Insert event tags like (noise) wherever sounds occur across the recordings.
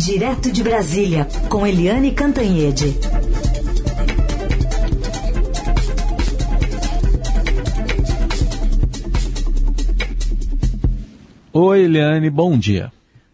Direto de Brasília, com Eliane Cantanhede. Oi, Eliane, bom dia.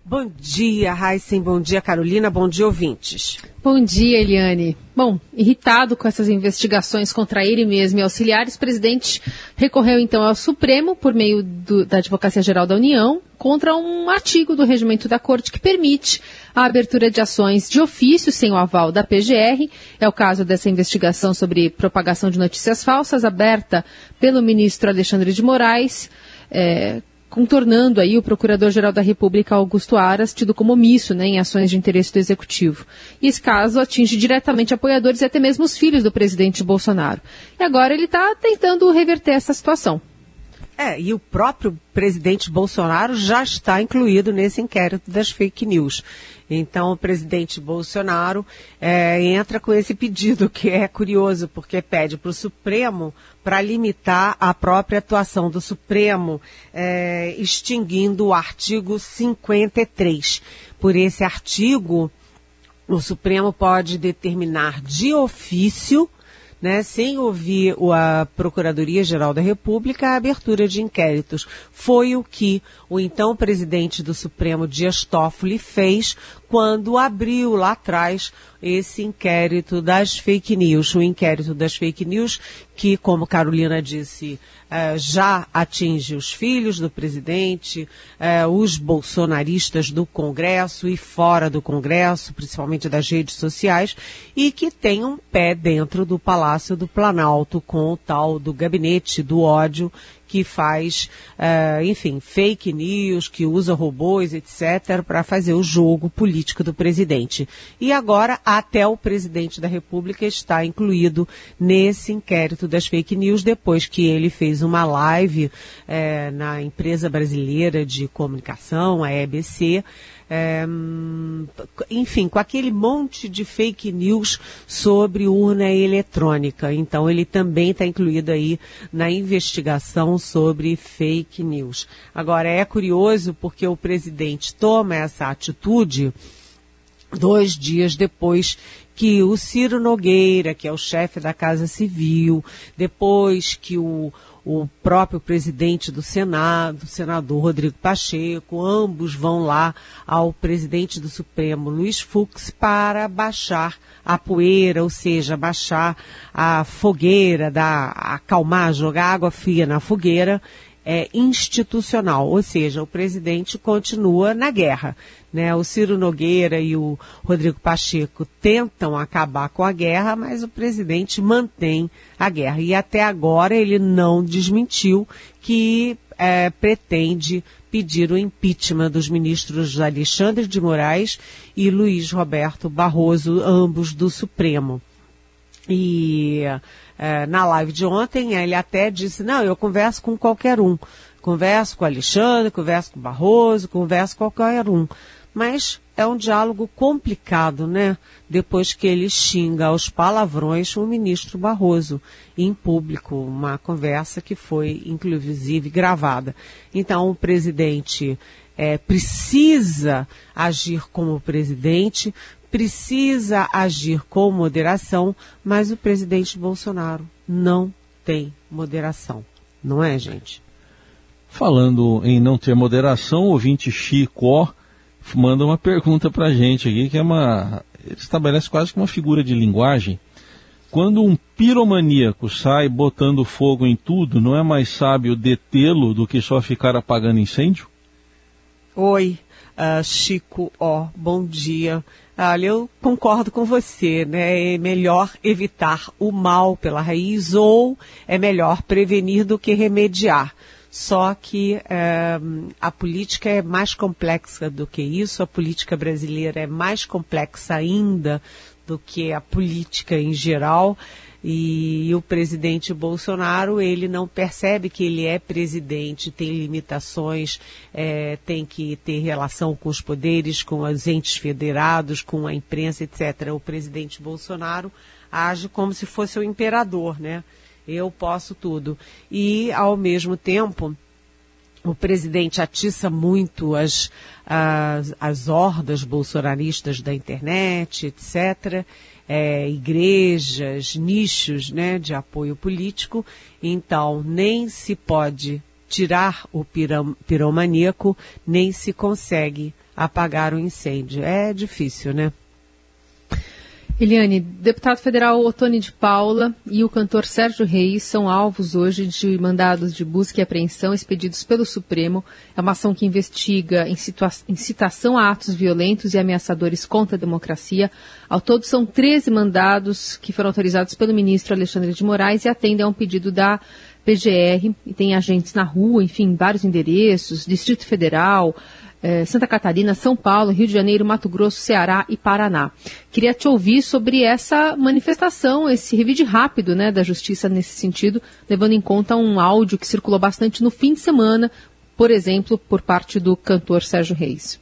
Bom dia, Heisen. Bom dia, Carolina. Bom dia, ouvintes. Bom dia, Eliane. Bom, irritado com essas investigações contra ele mesmo e auxiliares, o presidente recorreu então ao Supremo, por meio do, da Advocacia Geral da União, contra um artigo do regimento da Corte que permite a abertura de ações de ofício sem o aval da PGR. É o caso dessa investigação sobre propagação de notícias falsas, aberta pelo ministro Alexandre de Moraes. É, contornando aí o Procurador-Geral da República, Augusto Aras, tido como omisso né, em ações de interesse do Executivo. E esse caso atinge diretamente apoiadores e até mesmo os filhos do presidente Bolsonaro. E agora ele está tentando reverter essa situação. É, e o próprio presidente Bolsonaro já está incluído nesse inquérito das fake news. Então, o presidente Bolsonaro é, entra com esse pedido, que é curioso, porque pede para o Supremo para limitar a própria atuação do Supremo, é, extinguindo o artigo 53. Por esse artigo, o Supremo pode determinar de ofício né, sem ouvir a Procuradoria-Geral da República, a abertura de inquéritos. Foi o que o então presidente do Supremo, Dias Toffoli, fez quando abriu lá atrás esse inquérito das fake news. O inquérito das fake news que, como Carolina disse, eh, já atinge os filhos do presidente, eh, os bolsonaristas do Congresso e fora do Congresso, principalmente das redes sociais, e que tem um pé dentro do Palácio do Planalto com o tal do gabinete do ódio que faz, uh, enfim, fake news, que usa robôs, etc., para fazer o jogo político do presidente. E agora, até o presidente da República está incluído nesse inquérito das fake news, depois que ele fez uma live uh, na empresa brasileira de comunicação, a EBC, é, enfim, com aquele monte de fake news sobre urna eletrônica. Então, ele também está incluído aí na investigação sobre fake news. Agora, é curioso porque o presidente toma essa atitude dois dias depois que o Ciro Nogueira, que é o chefe da Casa Civil, depois que o, o próprio presidente do Senado, o senador Rodrigo Pacheco, ambos vão lá ao presidente do Supremo, Luiz Fux, para baixar a poeira, ou seja, baixar a fogueira, dar, acalmar, jogar água fria na fogueira é, institucional, ou seja, o presidente continua na guerra. Né? O Ciro Nogueira e o Rodrigo Pacheco tentam acabar com a guerra, mas o presidente mantém a guerra. E até agora ele não desmentiu que é, pretende pedir o impeachment dos ministros Alexandre de Moraes e Luiz Roberto Barroso, ambos do Supremo. E é, na live de ontem, ele até disse, não, eu converso com qualquer um. Converso com Alexandre, converso com Barroso, converso com qualquer um. Mas é um diálogo complicado, né? Depois que ele xinga aos palavrões o ministro Barroso em público, uma conversa que foi inclusive gravada. Então o presidente é, precisa agir como presidente, precisa agir com moderação, mas o presidente Bolsonaro não tem moderação. Não é, gente? Falando em não ter moderação, o ouvinte Chico manda uma pergunta para a gente aqui, que é uma. Ele estabelece quase que uma figura de linguagem. Quando um piromaníaco sai botando fogo em tudo, não é mais sábio detê-lo do que só ficar apagando incêndio? Oi, uh, Chico, ó, bom dia. Olha, eu concordo com você, né? É melhor evitar o mal pela raiz ou é melhor prevenir do que remediar. Só que é, a política é mais complexa do que isso, a política brasileira é mais complexa ainda do que a política em geral. E o presidente Bolsonaro, ele não percebe que ele é presidente, tem limitações, é, tem que ter relação com os poderes, com os entes federados, com a imprensa, etc. O presidente Bolsonaro age como se fosse o imperador, né? Eu posso tudo. E, ao mesmo tempo, o presidente atiça muito as, as, as hordas bolsonaristas da internet, etc., é, igrejas, nichos né, de apoio político. Então, nem se pode tirar o piram, piromaníaco, nem se consegue apagar o incêndio. É difícil, né? Eliane, deputado federal Otone de Paula e o cantor Sérgio Reis são alvos hoje de mandados de busca e apreensão expedidos pelo Supremo. É uma ação que investiga incitação a atos violentos e ameaçadores contra a democracia. Ao todo, são 13 mandados que foram autorizados pelo ministro Alexandre de Moraes e atendem a um pedido da PGR. E tem agentes na rua, enfim, vários endereços, Distrito Federal, Santa Catarina, São Paulo, Rio de Janeiro, Mato Grosso, Ceará e Paraná. Queria te ouvir sobre essa manifestação, esse revide rápido né, da justiça nesse sentido, levando em conta um áudio que circulou bastante no fim de semana, por exemplo, por parte do cantor Sérgio Reis.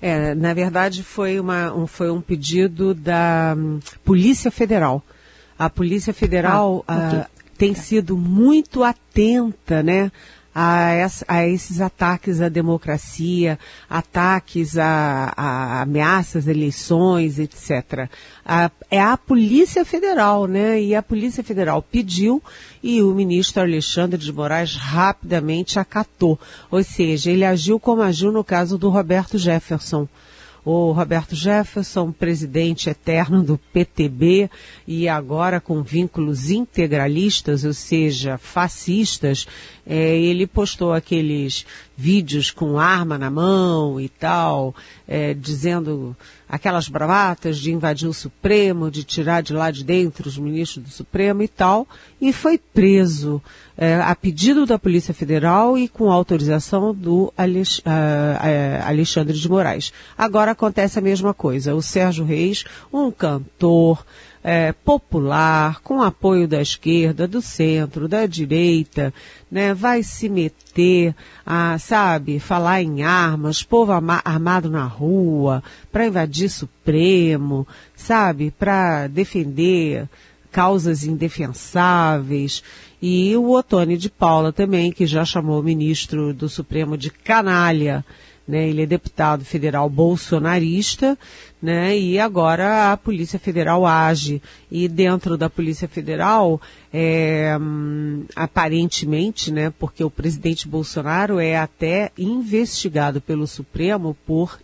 É, na verdade, foi, uma, um, foi um pedido da um, Polícia Federal. A Polícia Federal ah, okay. uh, tem sido muito atenta, né? A, a esses ataques à democracia, ataques a, a ameaças, eleições, etc. A, é a Polícia Federal, né? E a Polícia Federal pediu e o ministro Alexandre de Moraes rapidamente acatou. Ou seja, ele agiu como agiu no caso do Roberto Jefferson o Roberto Jefferson, presidente eterno do PTB e agora com vínculos integralistas, ou seja, fascistas, é, ele postou aqueles vídeos com arma na mão e tal, é, dizendo aquelas bravatas de invadir o Supremo, de tirar de lá de dentro os ministros do Supremo e tal, e foi preso é, a pedido da Polícia Federal e com autorização do Alex, uh, Alexandre de Moraes. Agora acontece a mesma coisa. O Sérgio Reis, um cantor, é, popular, com apoio da esquerda, do centro, da direita, né, vai se meter a, sabe, falar em armas, povo armado na rua, para invadir Supremo, sabe, para defender causas indefensáveis. E o Otone de Paula também, que já chamou o ministro do Supremo de canalha, né? Ele é deputado federal bolsonarista, né? E agora a Polícia Federal age. E dentro da Polícia Federal, é, hum, aparentemente, né? Porque o presidente Bolsonaro é até investigado pelo Supremo por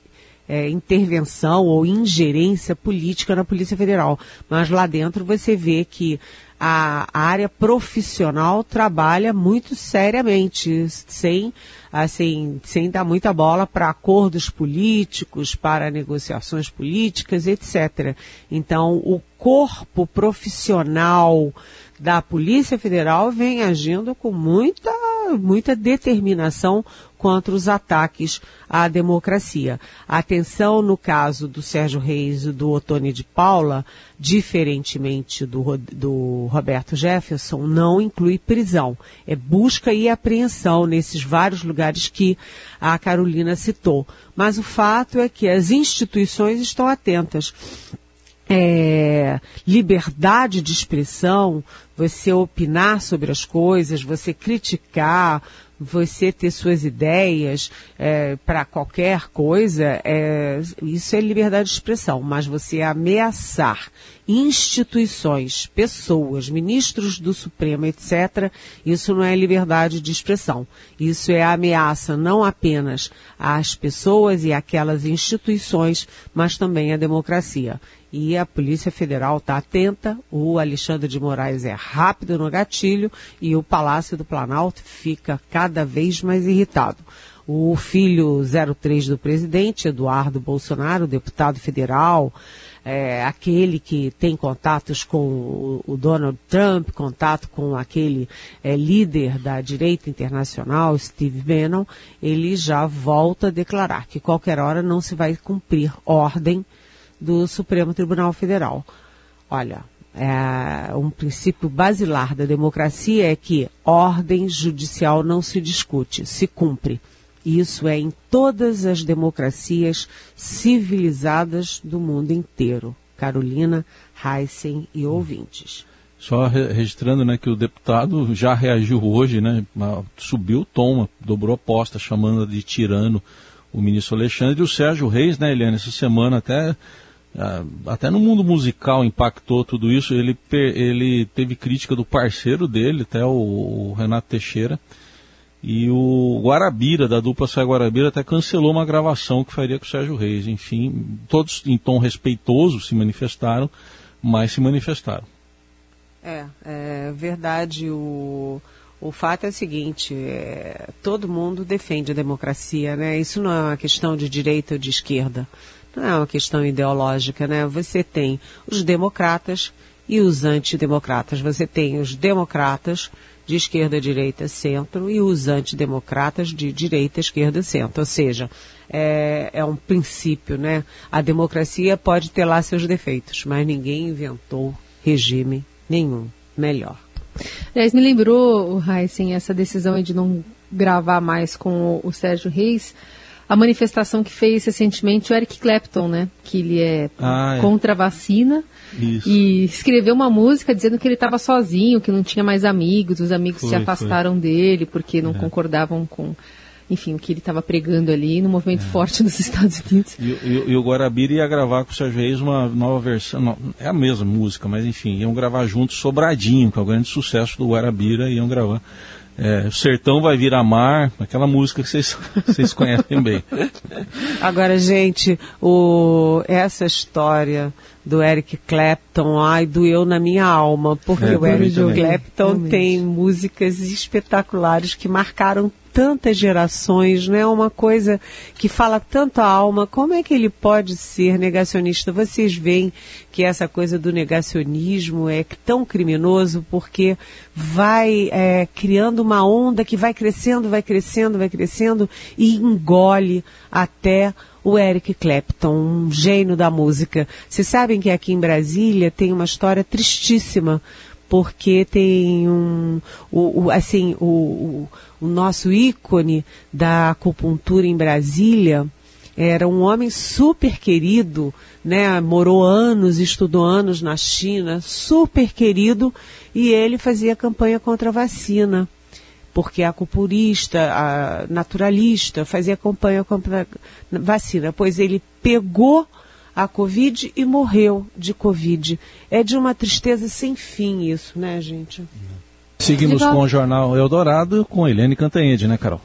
é, intervenção ou ingerência política na Polícia Federal. Mas lá dentro você vê que a, área profissional trabalha muito seriamente, sem, assim, sem dar muita bola para acordos políticos, para negociações políticas, etc. Então, o corpo profissional da Polícia Federal vem agindo com muita, muita determinação contra os ataques à democracia. A atenção no caso do Sérgio Reis e do Otone de Paula, diferentemente do, do Roberto Jefferson, não inclui prisão. É busca e apreensão nesses vários lugares que a Carolina citou. Mas o fato é que as instituições estão atentas é, liberdade de expressão, você opinar sobre as coisas, você criticar, você ter suas ideias é, para qualquer coisa, é, isso é liberdade de expressão, mas você ameaçar instituições, pessoas, ministros do Supremo, etc., isso não é liberdade de expressão. Isso é ameaça não apenas às pessoas e àquelas instituições, mas também à democracia e a Polícia Federal está atenta, o Alexandre de Moraes é rápido no gatilho e o Palácio do Planalto fica cada vez mais irritado. O filho 03 do presidente, Eduardo Bolsonaro, deputado federal, é, aquele que tem contatos com o, Donald Trump, contato com aquele é, líder da direita internacional, Steve Bannon, ele já volta a declarar que qualquer hora não se vai cumprir ordem do Supremo Tribunal Federal. Olha, é, um princípio basilar da democracia é que ordem judicial não se discute, se cumpre. Isso é em todas as democracias civilizadas do mundo inteiro. Carolina, Heisen e ouvintes. Só registrando né, que o deputado já reagiu hoje, né, subiu o tom, dobrou a posta, chamando de tirano o ministro Alexandre. E o Sérgio Reis, né, Eliane, essa semana até, até no mundo musical impactou tudo isso. Ele, ele teve crítica do parceiro dele, até o, o Renato Teixeira. E o Guarabira, da dupla Sai Guarabira, até cancelou uma gravação que faria com o Sérgio Reis. Enfim, todos em tom respeitoso se manifestaram, mas se manifestaram. É, é verdade. O, o fato é o seguinte: é, todo mundo defende a democracia, né? Isso não é uma questão de direita ou de esquerda. Não é uma questão ideológica, né? Você tem os democratas e os antidemocratas. Você tem os democratas de esquerda, direita, centro e os antidemocratas de direita, esquerda, centro. Ou seja, é, é, um princípio, né? A democracia pode ter lá seus defeitos, mas ninguém inventou regime nenhum melhor. Aliás, me lembrou, Heisen, essa decisão de não gravar mais com o, o Sérgio Reis, a manifestação que fez recentemente o Eric Clapton, né? Que ele é ah, é. contra a vacina. Isso. E escreveu uma música dizendo que ele estava sozinho, que não tinha mais amigos, os amigos foi, se afastaram foi. dele porque não é. concordavam com enfim, o que ele estava pregando ali no movimento é. forte nos (laughs) Estados Unidos. E, e, e, o Guarabira ia gravar com o Sérgio Reis uma nova versão, não, é a mesma música, mas enfim, iam gravar juntos Sobradinho, que é o grande sucesso do Guarabira, iam gravar. É, o Sertão vai virar mar, aquela música que vocês, (laughs) vocês conhecem bem. Agora, gente, o, essa história do Eric Clapton, ai, doeu na minha alma, porque é, o Eric Clapton Realmente. tem músicas espetaculares que marcaram tantas gerações, né? Uma coisa que fala tanto a alma. Como é que ele pode ser negacionista? Vocês veem que essa coisa do negacionismo é tão criminoso porque vai é, criando uma onda que vai crescendo, vai crescendo, vai crescendo e engole até o Eric Clapton, um gênio da música. Vocês sabem que aqui em Brasília tem uma história tristíssima porque tem um, o, o assim, o, o, o nosso ícone da acupuntura em Brasília, era um homem super querido, né? Morou anos, estudou anos na China, super querido, e ele fazia campanha contra a vacina, porque a acupunturista, a naturalista, fazia campanha contra a vacina, pois ele pegou a Covid e morreu de Covid. É de uma tristeza sem fim isso, né, gente? Seguimos com o Jornal Eldorado com Helene Cantanhede, né, Carol?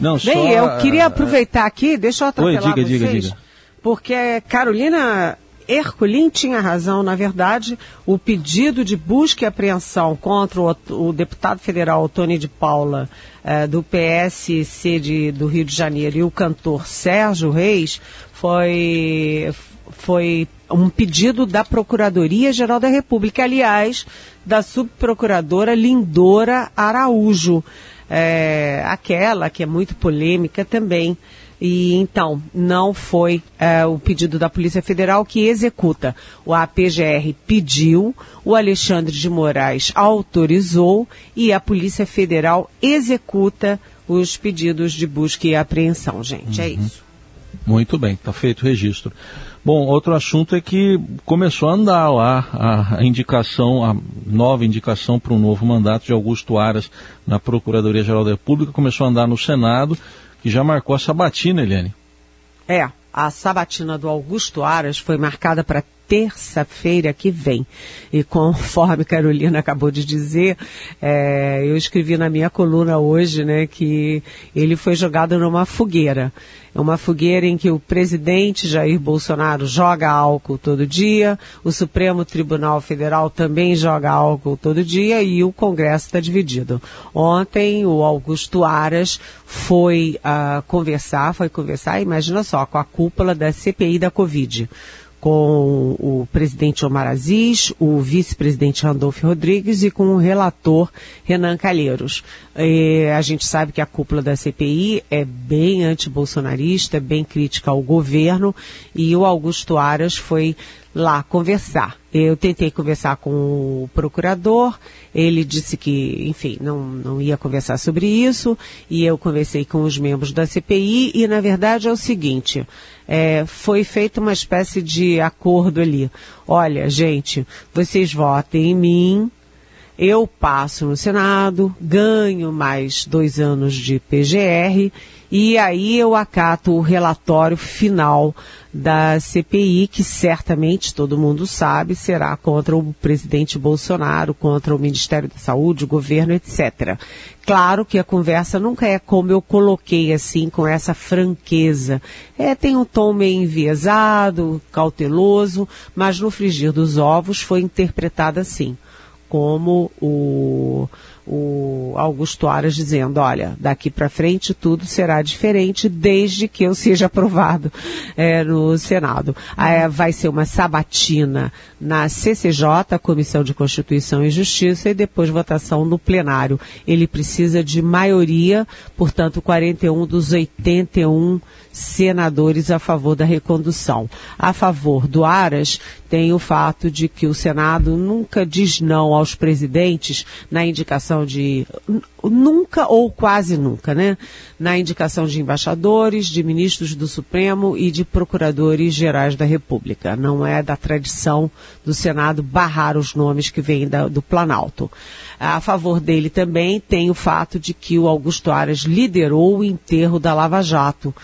Não, Bem, só, eu queria aproveitar aqui, deixa eu atropelar Oi, diga, vocês, diga, diga. porque Carolina Herculin tinha razão, na verdade, o pedido de busca e apreensão contra o, o deputado federal Tony de Paula, eh, do PSC de, do Rio de Janeiro, e o cantor Sérgio Reis, foi, foi um pedido da Procuradoria-Geral da República, aliás, da subprocuradora Lindora Araújo, é, aquela que é muito polêmica também. E então, não foi é, o pedido da Polícia Federal que executa. O APGR pediu, o Alexandre de Moraes autorizou e a Polícia Federal executa os pedidos de busca e apreensão, gente. É uhum. É isso. Muito bem, está feito o registro. Bom, outro assunto é que começou a andar lá a indicação, a nova indicação para um novo mandato de Augusto Aras na Procuradoria-Geral da República, começou a andar no Senado, que já marcou a sabatina, Eliane. É, a sabatina do Augusto Aras foi marcada para terça-feira que vem. E conforme (laughs) Carolina acabou de dizer, é, eu escrevi na minha coluna hoje, né, que ele foi jogado numa fogueira. É uma fogueira em que o presidente Jair Bolsonaro joga álcool todo dia, o Supremo Tribunal Federal também joga álcool todo dia e o Congresso está dividido. Ontem o Augusto Aras foi uh, conversar, foi conversar, imagina só, com a cúpula da CPI da Covid com o presidente Omar Aziz, o vice-presidente Randolfo Rodrigues e com o relator Renan Calheiros. E a gente sabe que a cúpula da CPI é bem antibolsonarista, bem crítica ao governo e o Augusto Aras foi lá conversar. Eu tentei conversar com o procurador, ele disse que, enfim, não, não ia conversar sobre isso, e eu conversei com os membros da CPI, e na verdade é o seguinte, é, foi feita uma espécie de acordo ali. Olha, gente, vocês votem em mim, eu passo no Senado, ganho mais dois anos de PGR e aí eu acato o relatório final da CPI, que certamente todo mundo sabe será contra o presidente Bolsonaro, contra o Ministério da Saúde, o governo, etc. Claro que a conversa nunca é como eu coloquei assim, com essa franqueza. É, tem um tom meio enviesado, cauteloso, mas no frigir dos ovos foi interpretada assim como o, o Augusto Aras dizendo, olha, daqui para frente tudo será diferente desde que eu seja aprovado é, no Senado. É, vai ser uma sabatina na CCJ, Comissão de Constituição e Justiça, e depois votação no plenário. Ele precisa de maioria, portanto, 41 dos 81 senadores a favor da recondução. A favor do Aras tem o fato de que o Senado nunca diz não aos presidentes na indicação de nunca ou quase nunca, né? Na indicação de embaixadores, de ministros do Supremo e de procuradores gerais da República. Não é da tradição do Senado barrar os nomes que vêm da, do Planalto. A favor dele também tem o fato de que o Augusto Aras liderou o enterro da Lava Jato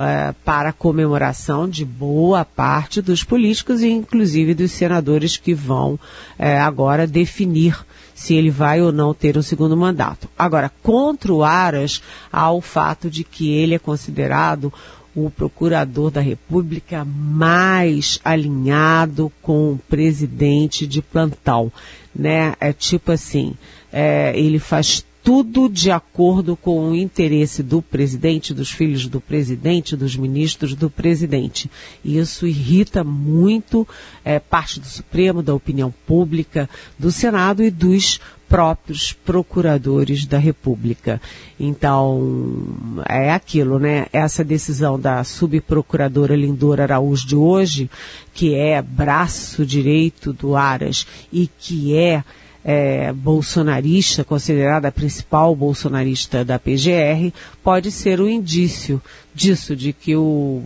é, para comemoração de boa parte dos políticos e inclusive dos senadores que vão é, agora definir se ele vai ou não ter um segundo mandato. Agora, contra o Aras, há o fato de que ele é considerado o procurador da República mais alinhado com o presidente de plantão, né? É tipo assim, é, ele faz tudo de acordo com o interesse do presidente, dos filhos do presidente, dos ministros do presidente. E isso irrita muito é, parte do Supremo, da opinião pública, do Senado e dos próprios procuradores da República. Então, é aquilo, né? Essa decisão da subprocuradora Lindora Araújo de hoje, que é braço direito do Aras e que é é, bolsonarista, considerada a principal bolsonarista da PGR, pode ser um indício disso, de que o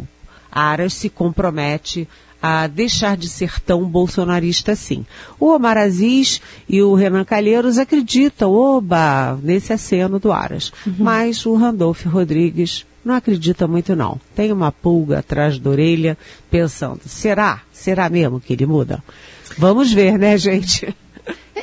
Aras se compromete a deixar de ser tão bolsonarista assim. O Omar Aziz e o Renan Calheiros acreditam, oba, nesse aceno do Aras. Uhum. Mas o Randolph Rodrigues não acredita muito não. Tem uma pulga atrás da orelha pensando, será? Será mesmo que ele muda? Vamos ver, né, gente?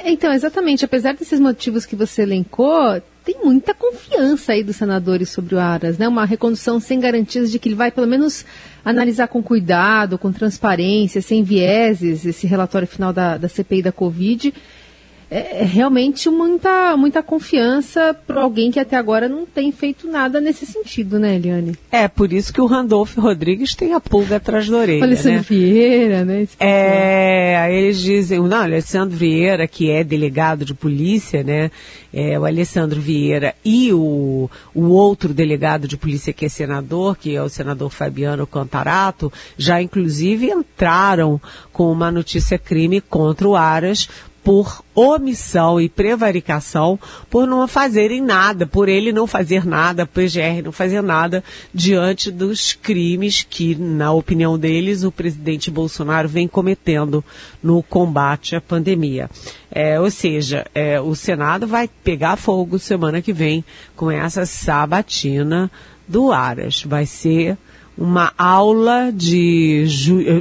É, então, exatamente. Apesar desses motivos que você elencou, tem muita confiança aí dos senadores sobre o Aras, né? Uma recondução sem garantias de que ele vai, pelo menos, analisar com cuidado, com transparência, sem vieses, esse relatório final da, da CPI da Covid é, é realmente muita, muita confiança para alguém que até agora não tem feito nada nesse sentido, né, Eliane? É, por isso que o Randolph Rodrigues tem a pulga atrás da orelha. O Alessandro né? Vieira, né? É, eles dizem, não, Alessandro Vieira, que é delegado de polícia, né? É, o Alessandro Vieira e o, o outro delegado de polícia que é senador, que é o senador Fabiano Cantarato, já inclusive entraram com uma notícia crime contra o Aras por omissão e prevaricação por não fazerem nada, por ele não fazer nada, PGR não fazer nada diante dos crimes que, na opinião deles, o presidente Bolsonaro vem cometendo no combate à pandemia. É, ou seja, é, o Senado vai pegar fogo semana que vem com essa sabatina do Aras. Vai ser uma aula de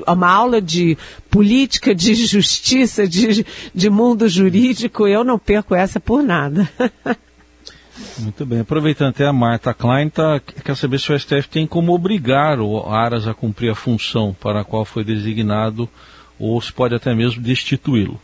uma aula de política, de justiça, de, de mundo jurídico. Eu não perco essa por nada. (laughs) Muito bem. Aproveitando até a Marta Klein, tá, quer saber se o STF tem como obrigar o Aras a cumprir a função para a qual foi designado ou se pode até mesmo destituí-lo.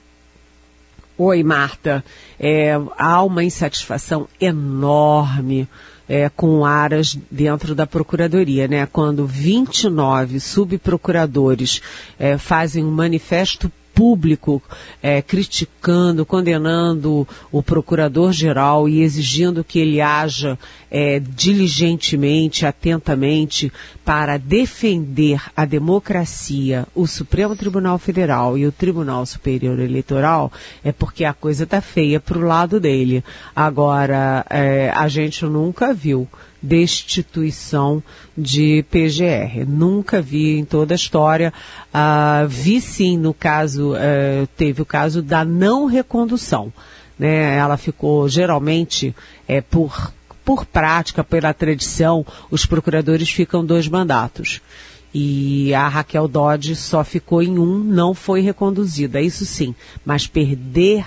Oi, Marta. É, há uma insatisfação enorme é, com aras dentro da Procuradoria, né? Quando 29 subprocuradores é, fazem um manifesto público é, criticando, condenando o procurador-geral e exigindo que ele haja é, diligentemente, atentamente, para defender a democracia, o Supremo Tribunal Federal e o Tribunal Superior Eleitoral, é porque a coisa está feia para o lado dele. Agora, é, a gente nunca viu destituição de PGR. Nunca vi em toda a história. Uh, vi sim no caso, uh, teve o caso da não recondução. né? Ela ficou geralmente é, por por prática, pela tradição, os procuradores ficam dois mandatos. E a Raquel Dodge só ficou em um, não foi reconduzida, isso sim. Mas perder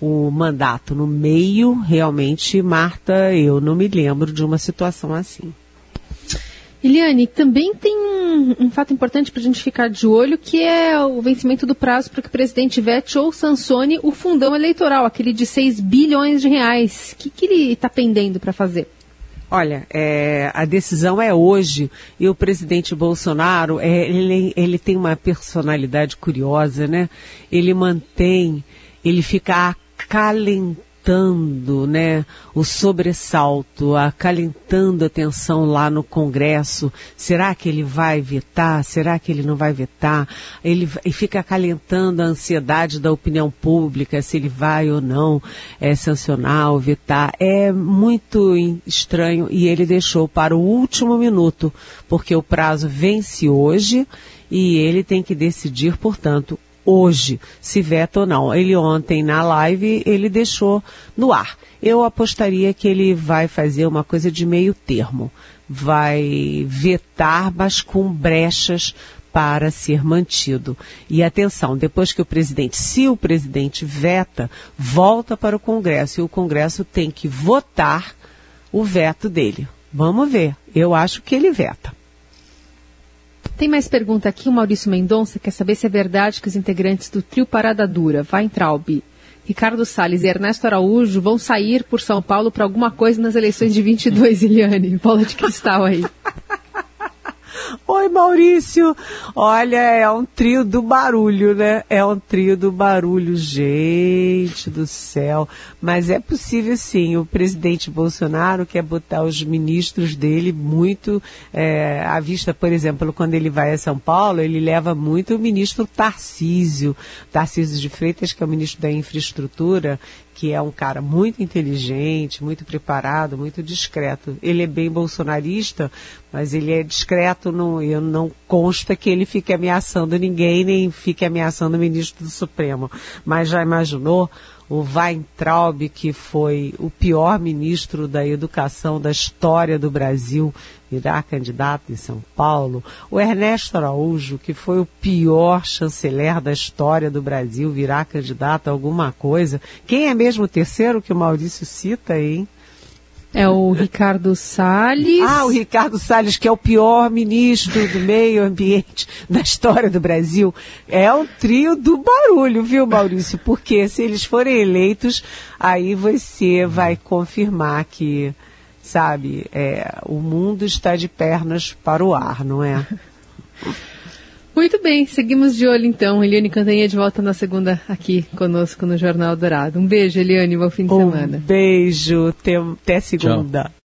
o mandato no meio, realmente, Marta, eu não me lembro de uma situação assim. Eliane, também tem um, um fato importante para a gente ficar de olho, que é o vencimento do prazo para que o presidente vete ou sancione o fundão eleitoral, aquele de 6 bilhões de reais. O que, que ele está pendendo para fazer? Olha, é, a decisão é hoje e o presidente Bolsonaro, é, ele, ele tem uma personalidade curiosa, né? Ele mantém, ele fica acalentando né, o sobressalto, acalentando a tensão lá no Congresso. Será que ele vai vetar? Será que ele não vai vetar? Ele, ele fica acalentando a ansiedade da opinião pública, se ele vai ou não é, sancionar ou vetar. É muito estranho e ele deixou para o último minuto, porque o prazo vence hoje e ele tem que decidir, portanto, hoje se veta ou não. Ele ontem na live ele deixou no ar. Eu apostaria que ele vai fazer uma coisa de meio termo. Vai vetar, mas com brechas para ser mantido. E atenção, depois que o presidente, se o presidente veta, volta para o Congresso e o Congresso tem que votar o veto dele. Vamos ver. Eu acho que ele veta. Tem mais pergunta aqui. O Maurício Mendonça quer saber se é verdade que os integrantes do trio Parada Dura, Weintraub, Ricardo Salles e Ernesto Araújo vão sair por São Paulo para alguma coisa nas eleições de 22, Eliane. Bola de cristal aí. (laughs) Oi, Maurício. Olha, é um trio do barulho, né? É um trio do barulho, gente do céu. Mas é possível sim. O presidente Bolsonaro quer botar os ministros dele muito é, à vista, por exemplo, quando ele vai a São Paulo, ele leva muito o ministro Tarcísio, Tarcísio de Freitas, que é o ministro da Infraestrutura, que é um cara muito inteligente, muito preparado, muito discreto. Ele é bem bolsonarista, mas ele é discreto, não, eu não consta que ele fique ameaçando ninguém, nem fique ameaçando o ministro do Supremo. Mas já imaginou o Weintraub, que foi o pior ministro da educação da história do Brasil, virá candidato em São Paulo. O Ernesto Araújo, que foi o pior chanceler da história do Brasil, virá candidato a alguma coisa. Quem é mesmo o terceiro que o Maurício cita, hein? É o Ricardo Salles. Ah, o Ricardo Salles, que é o pior ministro do meio ambiente da história do Brasil. É um trio do barulho, viu, Maurício? Porque se eles forem eleitos, aí você vai confirmar que, sabe, é, o mundo está de pernas para o ar, não é? (laughs) Muito bem, seguimos de olho então. Eliane Cantanha de volta na segunda aqui conosco no Jornal Dourado. Um beijo, Eliane, bom fim de um semana. Beijo, até, até segunda. Tchau.